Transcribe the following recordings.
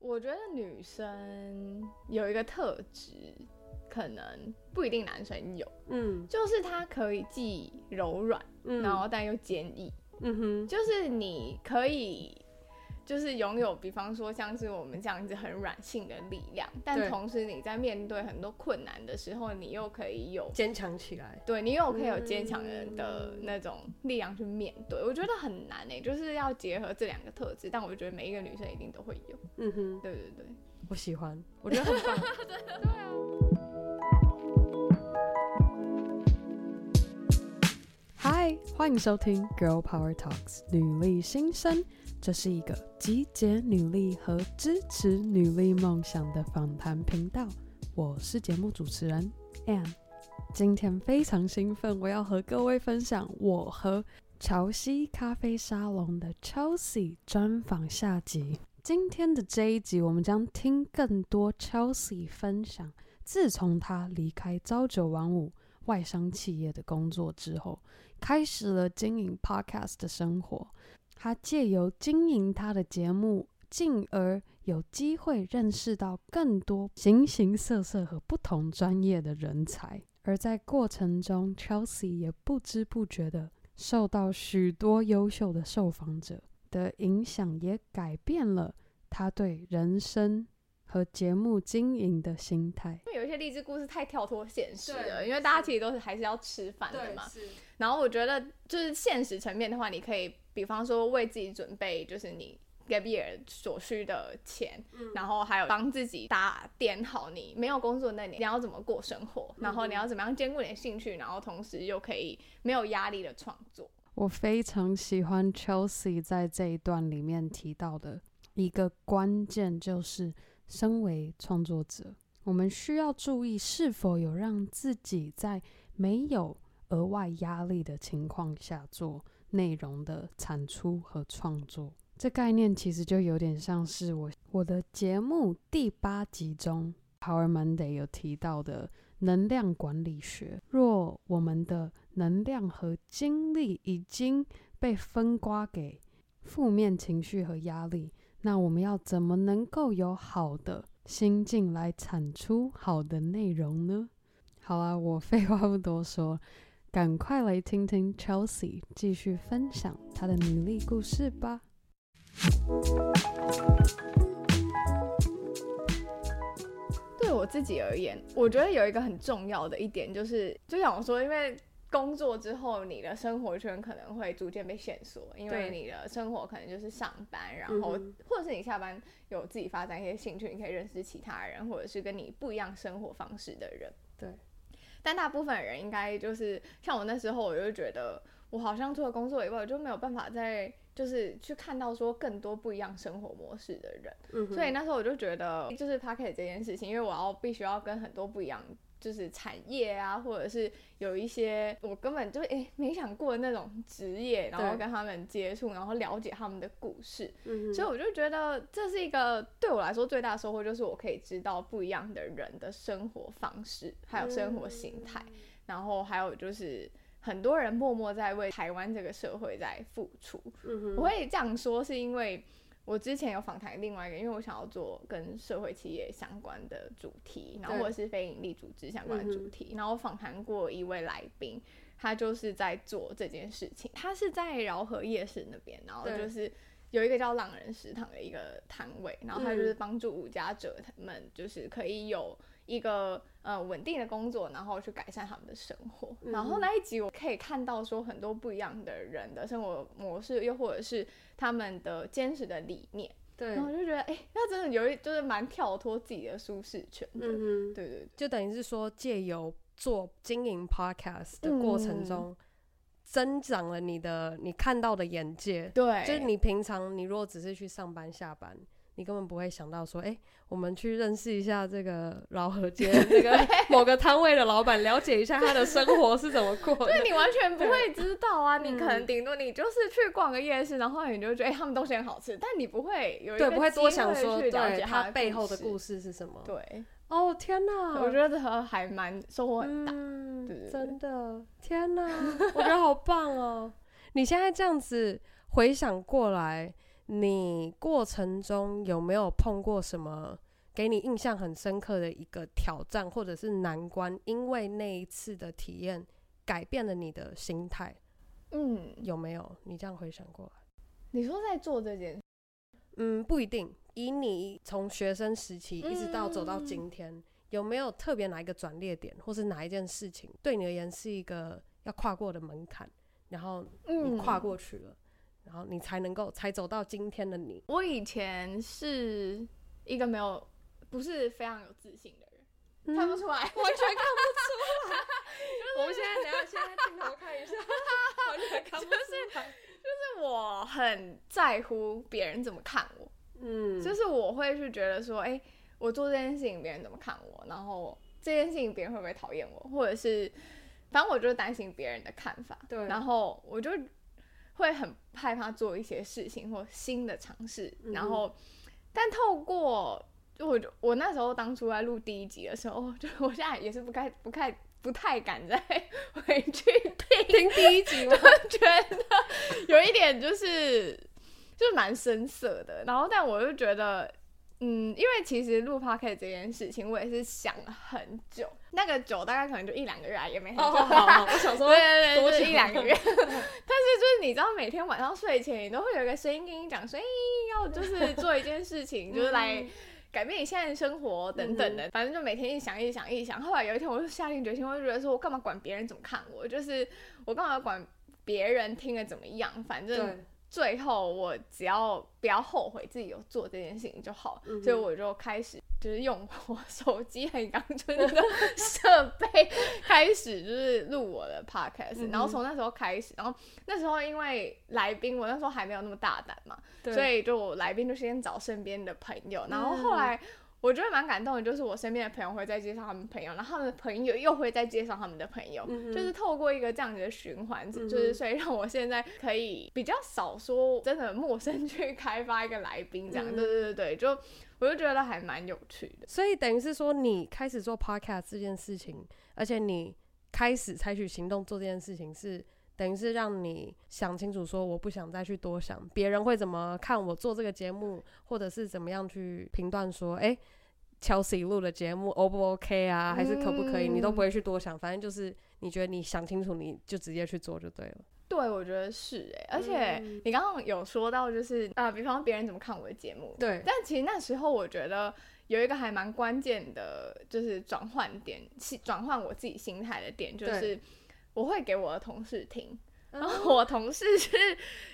我觉得女生有一个特质，可能不一定男生有，嗯，就是她可以既柔软，嗯，然后但又坚毅，嗯哼，就是你可以。就是拥有，比方说像是我们这样子很软性的力量，但同时你在面对很多困难的时候，你又可以有坚强起来。对，你又可以有坚强人的那种力量去面对。我觉得很难诶、欸，就是要结合这两个特质，但我觉得每一个女生一定都会有。嗯哼，对对对，我喜欢，我觉得很棒。对啊。嗨，欢迎收听 Girl Power Talks 女力新生。这是一个集结女力和支持女力梦想的访谈频道。我是节目主持人 Ann。今天非常兴奋，我要和各位分享我和乔西咖啡沙龙的 Chelsea 专访下集。今天的这一集，我们将听更多 Chelsea 分享，自从她离开朝九晚五外商企业的工作之后，开始了经营 Podcast 的生活。他借由经营他的节目，进而有机会认识到更多形形色色和不同专业的人才。而在过程中，Chelsea 也不知不觉的受到许多优秀的受访者的影响，也改变了他对人生和节目经营的心态。因为有一些励志故事太跳脱现实了，因为大家其实都是还是要吃饭的嘛。然后我觉得，就是现实层面的话，你可以。比方说，为自己准备就是你 gap year 所需的钱，嗯、然后还有帮自己打点好你没有工作那年你要怎么过生活，嗯、然后你要怎么样兼顾你的兴趣，然后同时又可以没有压力的创作。我非常喜欢 Chelsea 在这一段里面提到的一个关键，就是身为创作者，我们需要注意是否有让自己在没有额外压力的情况下做。内容的产出和创作，这概念其实就有点像是我我的节目第八集中 Power Monday 有提到的能量管理学。若我们的能量和精力已经被分刮给负面情绪和压力，那我们要怎么能够有好的心境来产出好的内容呢？好了，我废话不多说。赶快来听听 Chelsea 继续分享她的努力故事吧。对我自己而言，我觉得有一个很重要的一点就是，就像我说，因为工作之后，你的生活圈可能会逐渐被限缩，因为你的生活可能就是上班，然后或者是你下班有自己发展一些兴趣，你可以认识其他人，或者是跟你不一样生活方式的人。对。但大部分人应该就是像我那时候，我就觉得我好像除了工作以外，我就没有办法再就是去看到说更多不一样生活模式的人。嗯。所以那时候我就觉得，就是 Podcast 这件事情，因为我要必须要跟很多不一样。就是产业啊，或者是有一些我根本就诶、欸、没想过的那种职业，然后跟他们接触，然后了解他们的故事，嗯、所以我就觉得这是一个对我来说最大的收获，就是我可以知道不一样的人的生活方式，还有生活形态，嗯、然后还有就是很多人默默在为台湾这个社会在付出。嗯、我会这样说是因为。我之前有访谈另外一个，因为我想要做跟社会企业相关的主题，然后或者是非营利组织相关的主题，然后访谈过一位来宾，他就是在做这件事情，他是在饶河夜市那边，然后就是有一个叫浪人食堂的一个摊位，然后他就是帮助无家者他们就是可以有。一个呃稳定的工作，然后去改善他们的生活。嗯、然后那一集我可以看到说很多不一样的人的生活模式，又或者是他们的坚持的理念。对，然后我就觉得，哎、欸，那真的有一就是蛮跳脱自己的舒适圈的。嗯哼对对对，就等于是说借由做经营 podcast 的过程中，嗯、增长了你的你看到的眼界。对，就是你平常你如果只是去上班下班。你根本不会想到说，哎、欸，我们去认识一下这个老河街这个某个摊位的老板，了解一下他的生活是怎么过的。对，你完全不会知道啊！你可能顶多你就是去逛个夜市，然后你就觉得，哎、欸，他们东西很好吃，但你不会有一个对，不会多想说，对他背后的故事是什么？对，哦天哪，我觉得这还蛮收获很大，真的，天哪，我觉得好棒哦！你现在这样子回想过来。你过程中有没有碰过什么给你印象很深刻的一个挑战或者是难关？因为那一次的体验改变了你的心态，嗯，有没有？你这样回想过来，你说在做这件，嗯，不一定。以你从学生时期一直到走到今天，嗯、有没有特别哪一个转捩点，或是哪一件事情对你而言是一个要跨过的门槛，然后你跨过去了，嗯、然后你才能够才走到今天的你？我以前是一个没有，不是非常有自信的人，嗯、看不出来，完全看不出来。我们现在等下现在镜头看一下，完全看不出来。就是就是我很在乎别人怎么看我。嗯，就是我会去觉得说，哎、欸，我做这件事情别人怎么看我，然后这件事情别人会不会讨厌我，或者是，反正我就担心别人的看法，对，然后我就会很害怕做一些事情或新的尝试，嗯、然后，但透过就我我那时候当初在录第一集的时候，就我现在也是不太不太不太敢再 回去听听第一集，我觉得有一点就是。就是蛮生涩的，然后但我就觉得，嗯，因为其实录 podcast 这件事情，我也是想了很久，那个久大概可能就一两个月啊，也没很久。我想说，对对对，就是一两个月。但是就是你知道，每天晚上睡前，你都会有一个声音跟你讲说，哎，要就是做一件事情，就是来改变你现在的生活等等的。嗯、反正就每天一想一想一想，后来有一天，我就下定决心，我就觉得说我干嘛管别人怎么看我？就是我干嘛要管别人听了怎么样？反正。最后，我只要不要后悔自己有做这件事情就好，嗯、所以我就开始就是用我手机很阳春的设备开始就是录我的 podcast，、嗯、然后从那时候开始，然后那时候因为来宾，我那时候还没有那么大胆嘛，所以就来宾就先找身边的朋友，然后后来。我觉得蛮感动的，就是我身边的朋友会再介绍他们朋友，然后他们的朋友又会再介绍他们的朋友，嗯、就是透过一个这样子的循环，嗯、就是所以让我现在可以比较少说真的陌生 去开发一个来宾这样，对对对对，就我就觉得还蛮有趣的。所以等于是说，你开始做 podcast 这件事情，而且你开始采取行动做这件事情是。等于是让你想清楚，说我不想再去多想别人会怎么看我做这个节目，或者是怎么样去评断说，哎、欸，Chelsea 录的节目 O 不 OK 啊，还是可不可以？嗯、你都不会去多想，反正就是你觉得你想清楚，你就直接去做就对了。对，我觉得是哎、欸，而且你刚刚有说到，就是啊、呃，比方别人怎么看我的节目，对。但其实那时候我觉得有一个还蛮关键的，就是转换点，转换我自己心态的点，就是。我会给我的同事听，然后我同事是，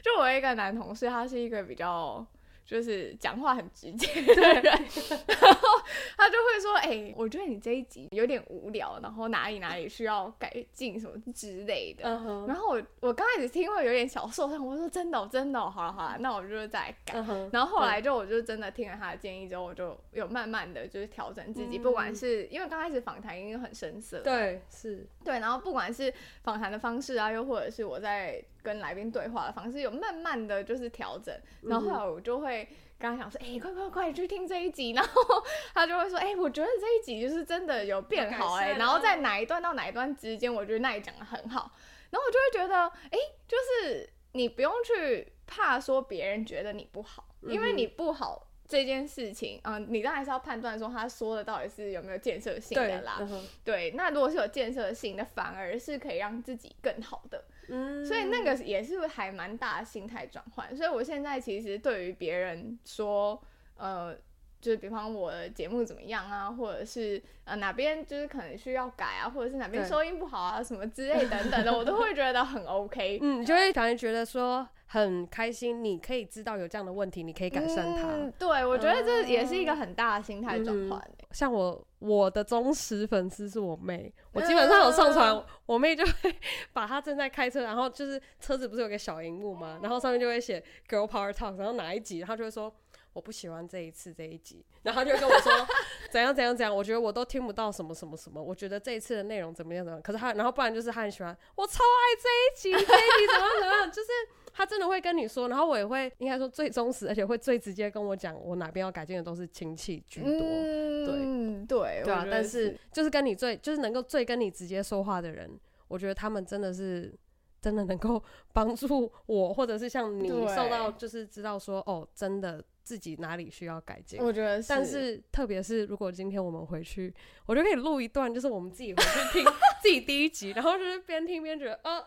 就我一个男同事，他是一个比较。就是讲话很直接的 人，然后他就会说：“哎、欸，我觉得你这一集有点无聊，然后哪里哪里需要改进什么之类的。Uh huh. ”然后我我刚开始听会有点小受伤，我说：“真的，真的，好了好了，那我就再改。Uh huh. 然后后来就我就真的听了他的建议之后，我就有慢慢的就是调整自己，嗯、不管是因为刚开始访谈已经很生涩，对，是对，然后不管是访谈的方式啊，又或者是我在。跟来宾对话的方式有慢慢的就是调整，然后后来我就会跟他讲说，哎、快快快去听这一集，然后 他就会说，哎、欸，我觉得这一集就是真的有变好哎、欸，然后在哪一段到哪一段之间，我觉得那里讲的很好，然后我就会觉得，哎、欸，就是你不用去怕说别人觉得你不好，因为你不好。这件事情，嗯、呃，你当然是要判断说他说的到底是有没有建设性的啦。对，嗯、对，那如果是有建设性的，反而是可以让自己更好的。嗯，所以那个也是还蛮大的心态转换。所以我现在其实对于别人说，呃。就是比方我的节目怎么样啊，或者是呃哪边就是可能需要改啊，或者是哪边 收音不好啊，什么之类等等的，我都会觉得很 OK。嗯，你就会感觉觉得说很开心，你可以知道有这样的问题，你可以改善它。嗯，对，我觉得这也是一个很大的心态转换。像我我的忠实粉丝是我妹，我基本上有上传，嗯、我妹就会 把她正在开车，然后就是车子不是有个小荧幕吗？然后上面就会写 Girl Power Talk，然后哪一集，她就会说。我不喜欢这一次这一集，然后她就跟我说 怎样怎样怎样，我觉得我都听不到什么什么什么，我觉得这一次的内容怎么样怎么样。可是她，然后不然就是她很喜欢，我超爱这一集，这一集怎么怎么样，就是他真的会跟你说，然后我也会应该说最忠实，而且会最直接跟我讲我哪边要改进的都是亲戚居多，嗯、对对对啊。但是就是跟你最就是能够最跟你直接说话的人，我觉得他们真的是。真的能够帮助我，或者是像你受到，就是知道说哦，真的自己哪里需要改进。我觉得是，但是特别是如果今天我们回去，我就可以录一段，就是我们自己回去听 自己第一集，然后就是边听边觉得，啊啊，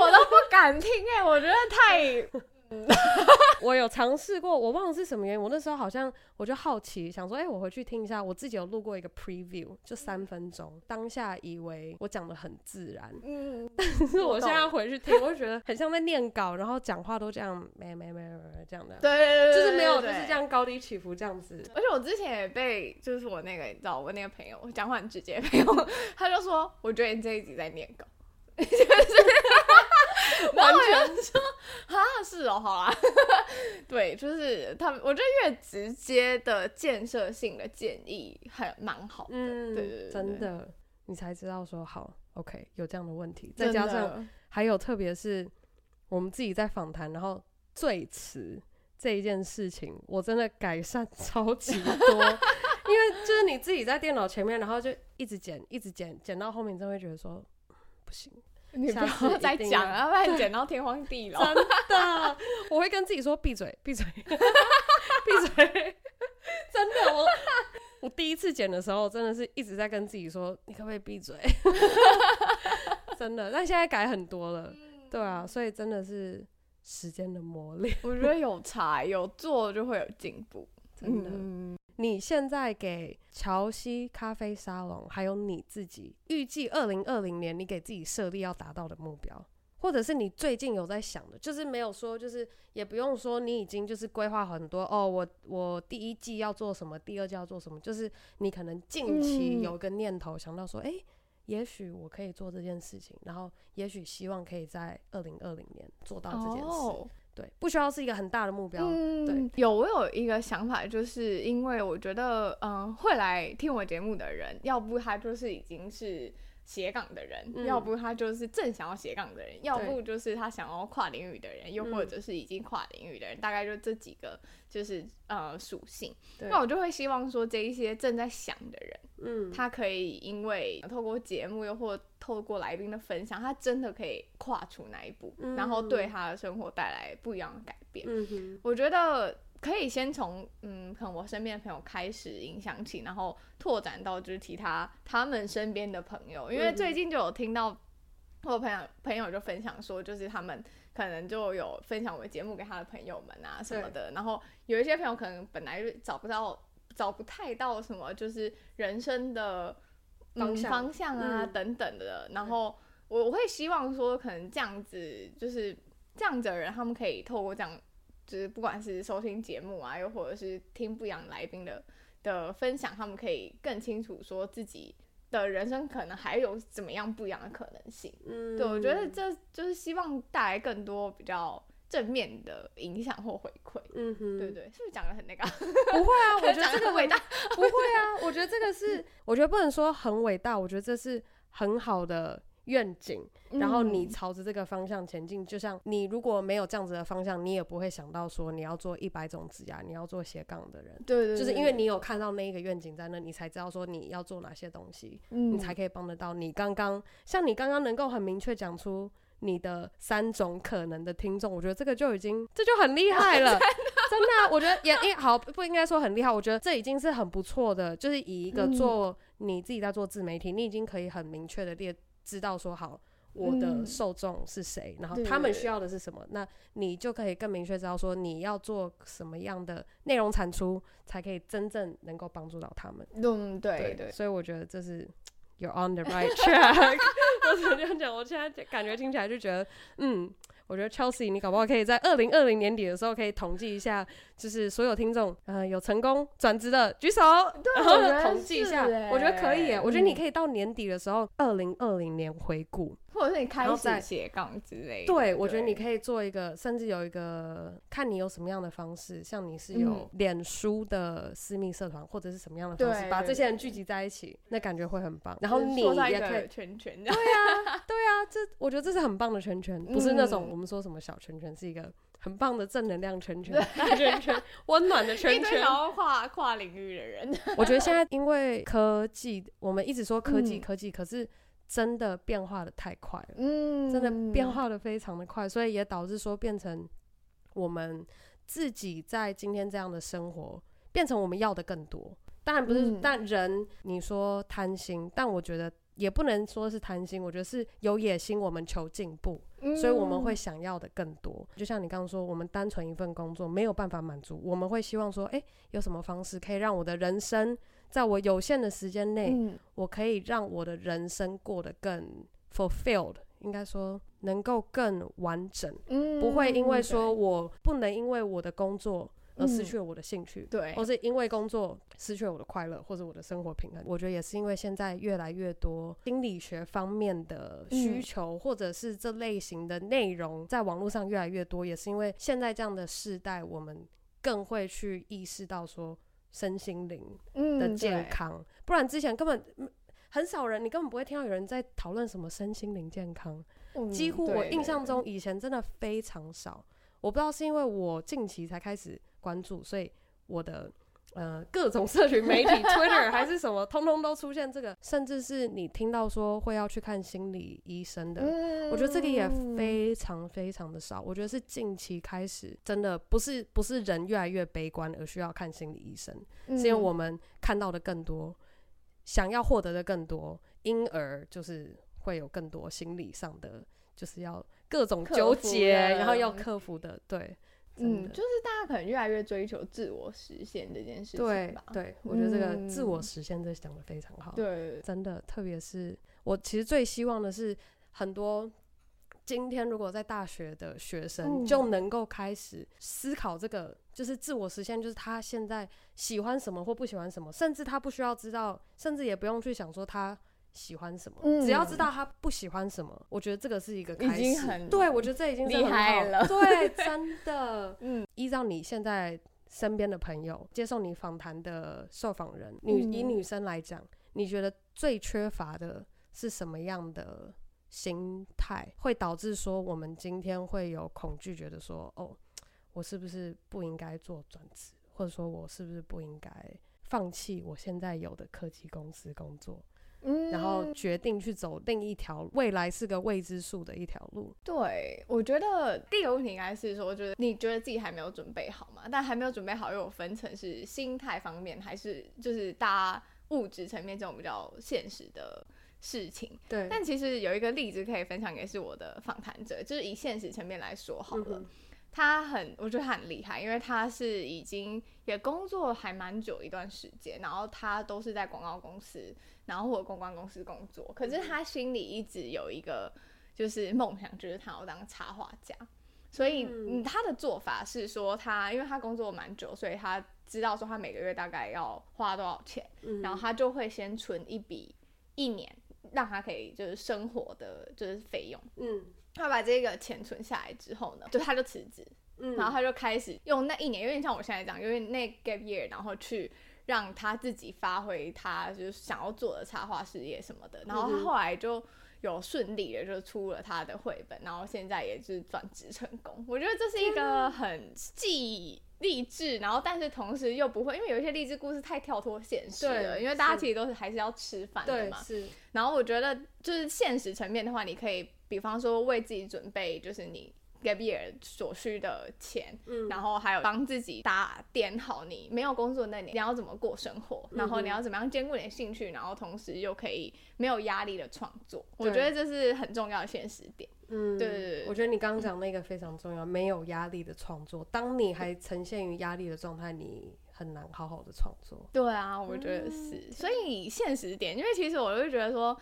我都不敢听哎、欸，我觉得太。我有尝试过，我忘了是什么原因。我那时候好像我就好奇，想说，哎、欸，我回去听一下。我自己有录过一个 preview，就三分钟。当下以为我讲的很自然，嗯，但是我现在回去听，我就觉得很像在念稿，然后讲话都这样，没没没没这样的，对，对，对，就是没有就是这样高低起伏这样子。而且我之前也被，就是我那个你知道，我那个朋友，我讲话很直接的朋友，他就说，我觉得你这一集在念稿，就是。完全。说啊，是哦，好啦，对，就是他们，我觉得越直接的建设性的建议还蛮好的，嗯，对对对，真的，你才知道说好，OK，有这样的问题，再加上还有特别是我们自己在访谈，然后最迟这一件事情，我真的改善超级多，因为就是你自己在电脑前面，然后就一直剪，一直剪，剪到后面，你真的会觉得说不行。你不要再讲了，要不然剪到天荒地老。真的，我会跟自己说闭嘴，闭嘴，闭嘴。真的，我我第一次剪的时候，真的是一直在跟自己说，你可不可以闭嘴？真的，但现在改很多了。对啊，所以真的是时间的磨练。我觉得有才，有做就会有进步，真的。嗯你现在给乔西咖啡沙龙，还有你自己预计二零二零年你给自己设立要达到的目标，或者是你最近有在想的，就是没有说，就是也不用说你已经就是规划很多哦。我我第一季要做什么，第二季要做什么，就是你可能近期有个念头想到说，哎、嗯，也许我可以做这件事情，然后也许希望可以在二零二零年做到这件事。哦对，不需要是一个很大的目标。嗯、对，有我有一个想法，就是因为我觉得，嗯，会来听我节目的人，要不他就是已经是斜杠的人，嗯、要不他就是正想要斜杠的人，要不就是他想要跨领域的人，又或者是已经跨领域的人，嗯、大概就这几个就是呃属性。那我就会希望说，这一些正在想的人，嗯，他可以因为透过节目又或透过来宾的分享，他真的可以跨出那一步，嗯、然后对他的生活带来不一样的改变。嗯，我觉得可以先从嗯，可能我身边的朋友开始影响起，然后拓展到就是其他他们身边的朋友。因为最近就有听到我朋友朋友就分享说，就是他们可能就有分享我的节目给他的朋友们啊什么的。然后有一些朋友可能本来就找不到，找不太到什么，就是人生的。方方向啊，嗯、等等的，然后我我会希望说，可能这样子就是这样子的人，他们可以透过这样，就是不管是收听节目啊，又或者是听不一样来宾的的分享，他们可以更清楚说自己的人生可能还有怎么样不一样的可能性。嗯，对，我觉得这就是希望带来更多比较。正面的影响或回馈，嗯哼，对对，是不是讲的很那个？不会啊，我觉得这个伟大，不会啊，我觉得这个是，我觉得不能说很伟大，我觉得这是很好的愿景，然后你朝着这个方向前进。就像你如果没有这样子的方向，你也不会想到说你要做一百种指甲，你要做斜杠的人，对对，就是因为你有看到那一个愿景在那，你才知道说你要做哪些东西，你才可以帮得到你刚刚，像你刚刚能够很明确讲出。你的三种可能的听众，我觉得这个就已经这就很厉害了，真的，啊，我觉得也也好，不应该说很厉害，我觉得这已经是很不错的，就是以一个做你自己在做自媒体，你已经可以很明确的列知道说好我的受众是谁，然后他们需要的是什么，那你就可以更明确知道说你要做什么样的内容产出，才可以真正能够帮助到他们。嗯，对对，所以我觉得这是。You're on the right track。我怎么这样讲？我现在感觉听起来就觉得，嗯，我觉得 Chelsea，你搞不好可以在二零二零年底的时候可以统计一下，就是所有听众，呃，有成功转职的举手，然后统计一下，我觉得可以耶。我觉得你可以到年底的时候，二零二零年回顾。或者是你开始斜杠之类的，对，对我觉得你可以做一个，甚至有一个，看你有什么样的方式，像你是有脸书的私密社团，或者是什么样的方式，对把这些人聚集在一起，那感觉会很棒。然后你也可以圈圈，对啊，对啊，这我觉得这是很棒的圈圈，不是那种我们说什么小圈圈，是一个很棒的正能量圈圈，大 圈圈，温暖的圈圈。然后跨跨领域的人，我觉得现在因为科技，我们一直说科技，科技，可是。真的变化的太快了，嗯，真的变化的非常的快，所以也导致说变成我们自己在今天这样的生活，变成我们要的更多。当然不是，嗯、但人你说贪心，但我觉得也不能说是贪心，我觉得是有野心，我们求进步，嗯、所以我们会想要的更多。就像你刚刚说，我们单纯一份工作没有办法满足，我们会希望说，哎、欸，有什么方式可以让我的人生？在我有限的时间内，嗯、我可以让我的人生过得更 fulfilled，应该说能够更完整，嗯、不会因为说我不能因为我的工作而失去了我的兴趣，对、嗯，或是因为工作失去了我的快乐，或者我的生活平衡。我觉得也是因为现在越来越多心理学方面的需求，嗯、或者是这类型的内容在网络上越来越多，也是因为现在这样的世代，我们更会去意识到说。身心灵的健康，嗯、不然之前根本很少人，你根本不会听到有人在讨论什么身心灵健康。嗯、几乎我印象中以前真的非常少。我不知道是因为我近期才开始关注，所以我的。呃，各种社群媒体，Twitter 还是什么，通通都出现这个，甚至是你听到说会要去看心理医生的，嗯、我觉得这个也非常非常的少。我觉得是近期开始，真的不是不是人越来越悲观而需要看心理医生，嗯、是因为我们看到的更多，想要获得的更多，因而就是会有更多心理上的，就是要各种纠结，然后要克服的，对。嗯，就是大家可能越来越追求自我实现这件事情吧。对，对，我觉得这个自我实现这讲的非常好。对，真的，特别是我其实最希望的是，很多今天如果在大学的学生就能够开始思考这个，就是自我实现，就是他现在喜欢什么或不喜欢什么，甚至他不需要知道，甚至也不用去想说他。喜欢什么？嗯、只要知道他不喜欢什么，我觉得这个是一个开始。对，我觉得这已经厉害了。对，真的。嗯，依照你现在身边的朋友接受你访谈的受访人，女以女生来讲，你觉得最缺乏的是什么样的心态，会导致说我们今天会有恐惧，觉得说哦，我是不是不应该做转职，或者说我是不是不应该放弃我现在有的科技公司工作？嗯，然后决定去走另一条未来是个未知数的一条路。对，我觉得第一个问题应该是说，就是你觉得自己还没有准备好嘛？但还没有准备好，又有分成是心态方面，还是就是大家物质层面这种比较现实的事情。对。但其实有一个例子可以分享给是我的访谈者，就是以现实层面来说好了。嗯他很，我觉得他很厉害，因为他是已经也工作还蛮久一段时间，然后他都是在广告公司，然后或者公关公司工作。可是他心里一直有一个就是梦想，就是他要当插画家。所以，嗯，他的做法是说他，因为他工作蛮久，所以他知道说他每个月大概要花多少钱，然后他就会先存一笔一年，让他可以就是生活的就是费用，嗯。他把这个钱存下来之后呢，就他就辞职，嗯，然后他就开始用那一年，有点像我现在这样，因为那 gap year，然后去让他自己发挥他就是想要做的插画事业什么的，然后他后来就有顺利的就出了他的绘本，然后现在也是转职成功。我觉得这是一个很既励志，然后但是同时又不会，因为有一些励志故事太跳脱现实了，因为大家其实都是还是要吃饭的嘛，是。然后我觉得就是现实层面的话，你可以。比方说，为自己准备就是你 gap year 所需的钱，嗯，然后还有帮自己打点好你没有工作那年你要怎么过生活，嗯、然后你要怎么样兼顾你的兴趣，然后同时又可以没有压力的创作，我觉得这是很重要的现实点。嗯，对对对，我觉得你刚刚讲那个非常重要，嗯、没有压力的创作，当你还呈现于压力的状态，你很难好好的创作。对啊，我觉得是，嗯、所以现实点，因为其实我就觉得说。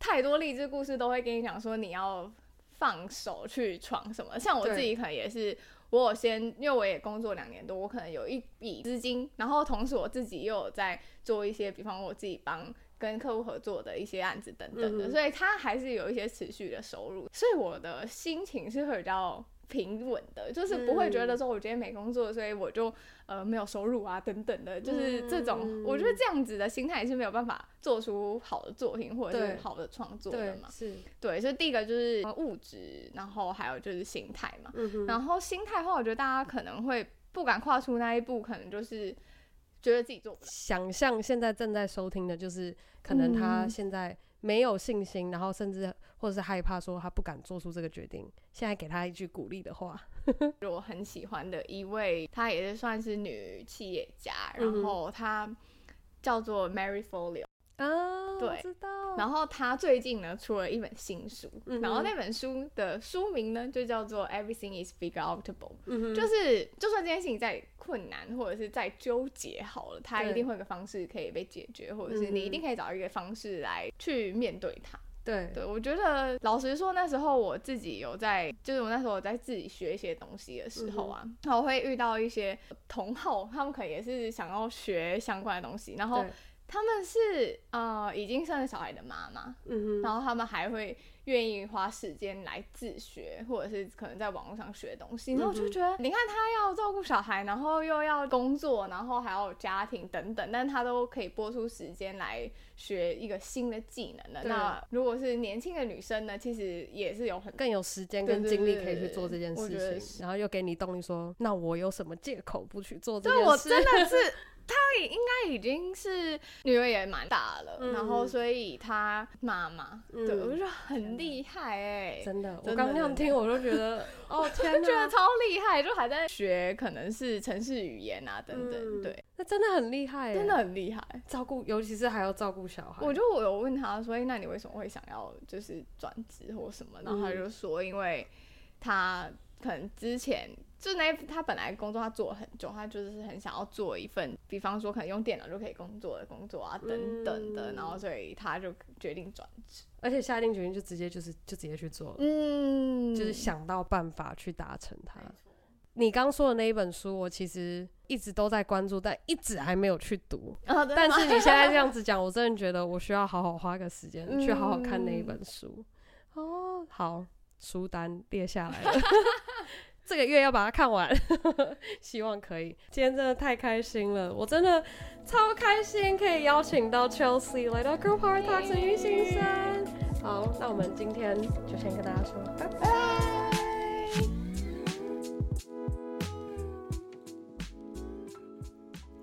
太多励志故事都会跟你讲说你要放手去闯什么，像我自己可能也是，我有先，因为我也工作两年多，我可能有一笔资金，然后同时我自己又有在做一些，比方我自己帮跟客户合作的一些案子等等的，所以他还是有一些持续的收入，所以我的心情是会比较。平稳的，就是不会觉得说我今天没工作，所以我就呃没有收入啊等等的，就是这种，我觉得这样子的心态是没有办法做出好的作品或者是好的创作的嘛。是，对，所以第一个就是物质，然后还有就是心态嘛。然后心态的话，我觉得大家可能会不敢跨出那一步，可能就是觉得自己做不到。想象现在正在收听的，就是可能他现在没有信心，然后甚至或者是害怕说他不敢做出这个决定，现在给他一句鼓励的话，我很喜欢的一位，她也是算是女企业家，然后她叫做 Mary Folio。啊，对，知道。然后他最近呢出了一本新书，嗯、然后那本书的书名呢就叫做 Everything is Figure Outable，嗯、就是就算这件事情再困难或者是再纠结好了，它一定会有个方式可以被解决，或者是你一定可以找一个方式来去面对它。对，对我觉得老实说，那时候我自己有在，就是我那时候我在自己学一些东西的时候啊，然后、嗯、会遇到一些同好，他们可能也是想要学相关的东西，然后。他们是呃已经生了小孩的妈妈，嗯哼，然后他们还会愿意花时间来自学，或者是可能在网络上学东西，然后我就觉得，嗯、你看他要照顾小孩，然后又要工作，然后还要有家庭等等，但他都可以拨出时间来学一个新的技能的。那如果是年轻的女生呢，其实也是有很更有时间跟精力可以去做这件事情，然后又给你动力说，那我有什么借口不去做这件事？对，我 真的是。他也应该已经是女儿也蛮大了，嗯、然后所以他妈妈，嗯、对，我就很厉害哎、欸，真的，我刚那样听我就觉得，哦天哪，觉得超厉害，就还在学可能是城市语言啊等等，嗯、对，那真的很厉害，真的很厉害，照顾，尤其是还要照顾小孩。我就我有问他，说：“哎那你为什么会想要就是转职或什么？然后他就说，因为他可能之前。就那他本来工作他做了很久，他就是很想要做一份，比方说可能用电脑就可以工作的工作啊等等的，嗯、然后所以他就决定转职，而且下定决心就直接就是就直接去做了，嗯，就是想到办法去达成它。你刚说的那一本书，我其实一直都在关注，但一直还没有去读。哦、但是你现在这样子讲，我真的觉得我需要好好花个时间、嗯、去好好看那一本书。哦，好，书单列下来了。这个月要把它看完，希望可以。今天真的太开心了，我真的超开心可以邀请到 Chelsea 来到 Girl Power Talks 女力新生。好，那我们今天就先跟大家说拜拜。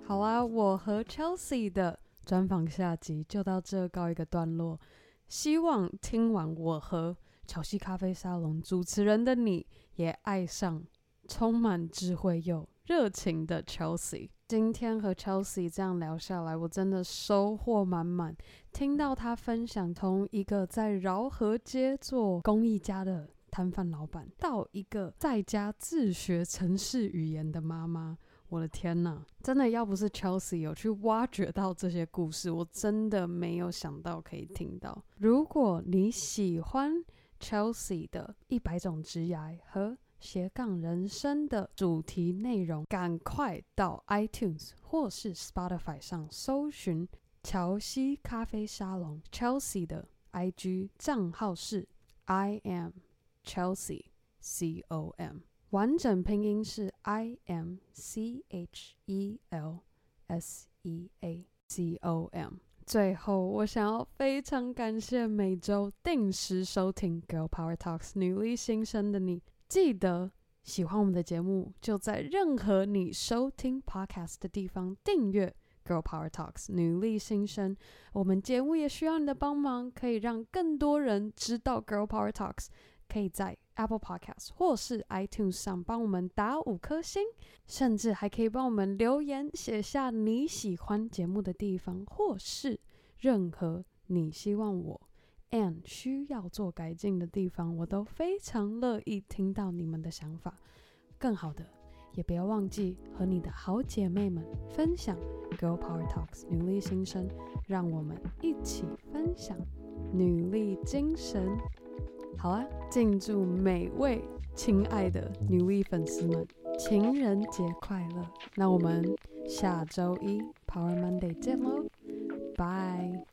好啊，我和 Chelsea 的专访下集就到这告一个段落。希望听完我和巧西咖啡沙龙主持人的你。也爱上充满智慧又热情的 Chelsea。今天和 Chelsea 这样聊下来，我真的收获满满。听到她分享，从一个在饶河街做工艺家的摊贩老板，到一个在家自学城市语言的妈妈，我的天呐，真的要不是 Chelsea 有去挖掘到这些故事，我真的没有想到可以听到。如果你喜欢，Chelsea 的一百种职涯和斜杠人生的主题内容，赶快到 iTunes 或是 Spotify 上搜寻乔西咖啡沙龙。Chelsea 的 IG 账号是 i'm Chelsea C O M，完整拼音是 I M C H E L S E A C O M。最后，我想要非常感谢每周定时收听《Girl Power Talks》女力新生的你。记得喜欢我们的节目，就在任何你收听 Podcast 的地方订阅《Girl Power Talks》女力新生。我们节目也需要你的帮忙，可以让更多人知道《Girl Power Talks》。可以在 Apple Podcast 或是 iTunes 上帮我们打五颗星，甚至还可以帮我们留言，写下你喜欢节目的地方，或是任何你希望我 and 需要做改进的地方，我都非常乐意听到你们的想法。更好的，也不要忘记和你的好姐妹们分享 Girl Power Talks 女力新生，让我们一起分享女力精神。好啊，敬祝每位亲爱的女力粉丝们情人节快乐！那我们下周一 Power Monday 见喽，拜。